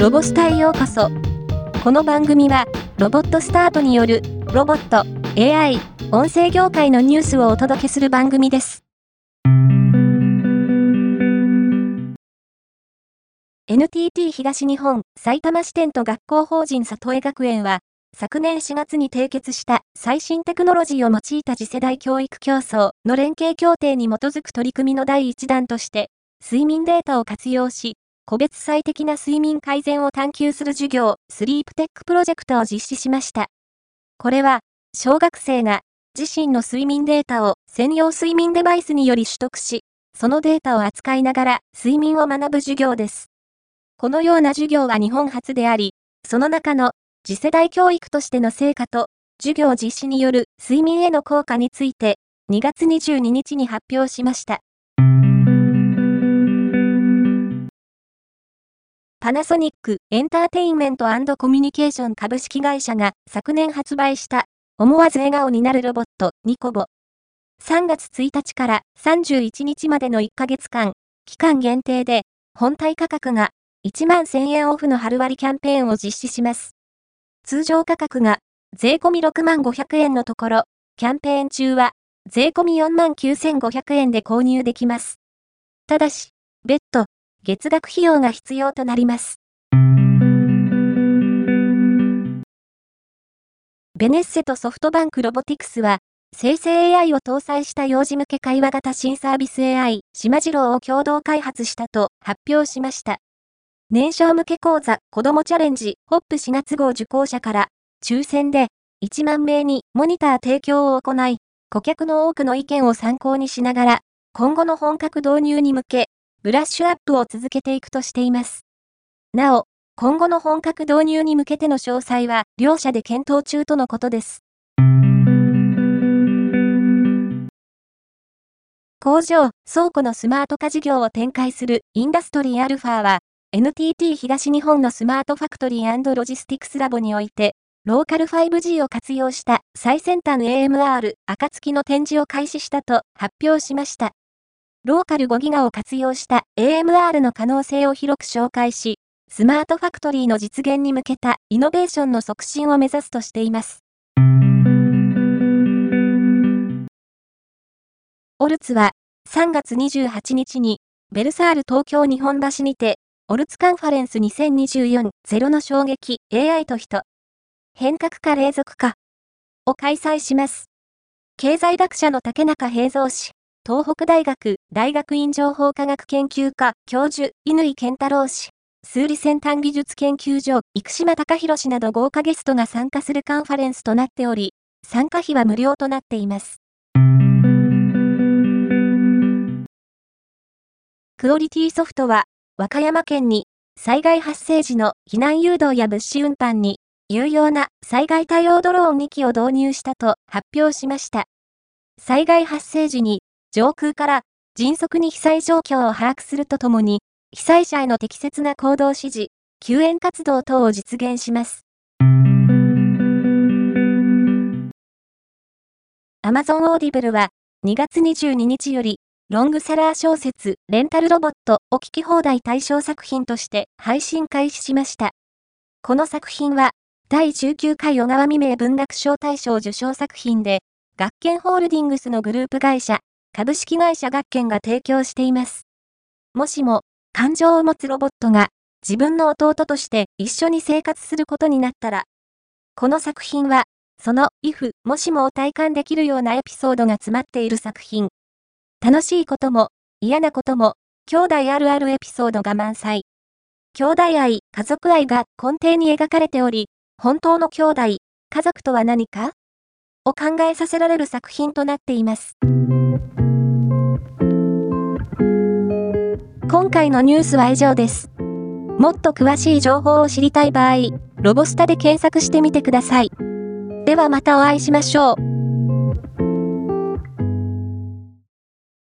ロボスタへようこそ。この番組は、ロボットスタートによる、ロボット、AI、音声業界のニュースをお届けする番組です。NTT 東日本埼玉支店と学校法人里江学園は、昨年4月に締結した最新テクノロジーを用いた次世代教育競争の連携協定に基づく取り組みの第1弾として、睡眠データを活用し、個別最適な睡眠改善を探求する授業、スリープテックプロジェクトを実施しました。これは、小学生が自身の睡眠データを専用睡眠デバイスにより取得し、そのデータを扱いながら睡眠を学ぶ授業です。このような授業は日本初であり、その中の次世代教育としての成果と、授業実施による睡眠への効果について、2月22日に発表しました。パナソニックエンターテインメントコミュニケーション株式会社が昨年発売した思わず笑顔になるロボットニコボ。3月1日から31日までの1ヶ月間、期間限定で本体価格が1万1000円オフの春割キャンペーンを実施します。通常価格が税込み6万500円のところ、キャンペーン中は税込み4万9500円で購入できます。ただし、別途月額費用が必要となります。ベネッセとソフトバンクロボティクスは、生成 AI を搭載した幼児向け会話型新サービス AI、島次郎を共同開発したと発表しました。年少向け講座、子供チャレンジ、ホップ4月号受講者から、抽選で1万名にモニター提供を行い、顧客の多くの意見を参考にしながら、今後の本格導入に向け、ブラッシュアップを続けていくとしています。なお、今後の本格導入に向けての詳細は両社で検討中とのことです。工場、倉庫のスマート化事業を展開するインダストリーアルファは、NTT 東日本のスマートファクトリーロジスティクスラボにおいて、ローカル 5G を活用した最先端 AMR 暁の展示を開始したと発表しました。ローカル5ギガを活用した AMR の可能性を広く紹介し、スマートファクトリーの実現に向けたイノベーションの促進を目指すとしています。オルツは3月28日にベルサール東京日本橋にてオルツカンファレンス2024-0の衝撃 AI と人変革か連続かを開催します。経済学者の竹中平蔵氏、東北大学大学院情報科学研究科教授、乾健太郎氏、数理先端技術研究所、生島隆弘氏など豪華ゲストが参加するカンファレンスとなっており、参加費は無料となっています。クオリティソフトは、和歌山県に、災害発生時の避難誘導や物資運搬に、有用な災害対応ドローン2機を導入したと発表しました。災害発生時に上空から迅速に被災状況を把握するとともに、被災者への適切な行動指示、救援活動等を実現します。Amazon Audible は2月22日よりロングセラー小説レンタルロボットを聞き放題対象作品として配信開始しました。この作品は第19回小川未明文学賞大賞受賞作品で学研ホールディングスのグループ会社株式会社学研が提供しています。もしも、感情を持つロボットが自分の弟として一緒に生活することになったら、この作品は、その if もしもを体感できるようなエピソードが詰まっている作品。楽しいことも、嫌なことも、兄弟あるあるエピソードが満載。兄弟愛、家族愛が根底に描かれており、本当の兄弟、家族とは何か？を考えさせられる作品となっています。今回のニュースは以上です。もっと詳しい情報を知りたい場合、ロボスタで検索してみてください。ではまたお会いしましょう。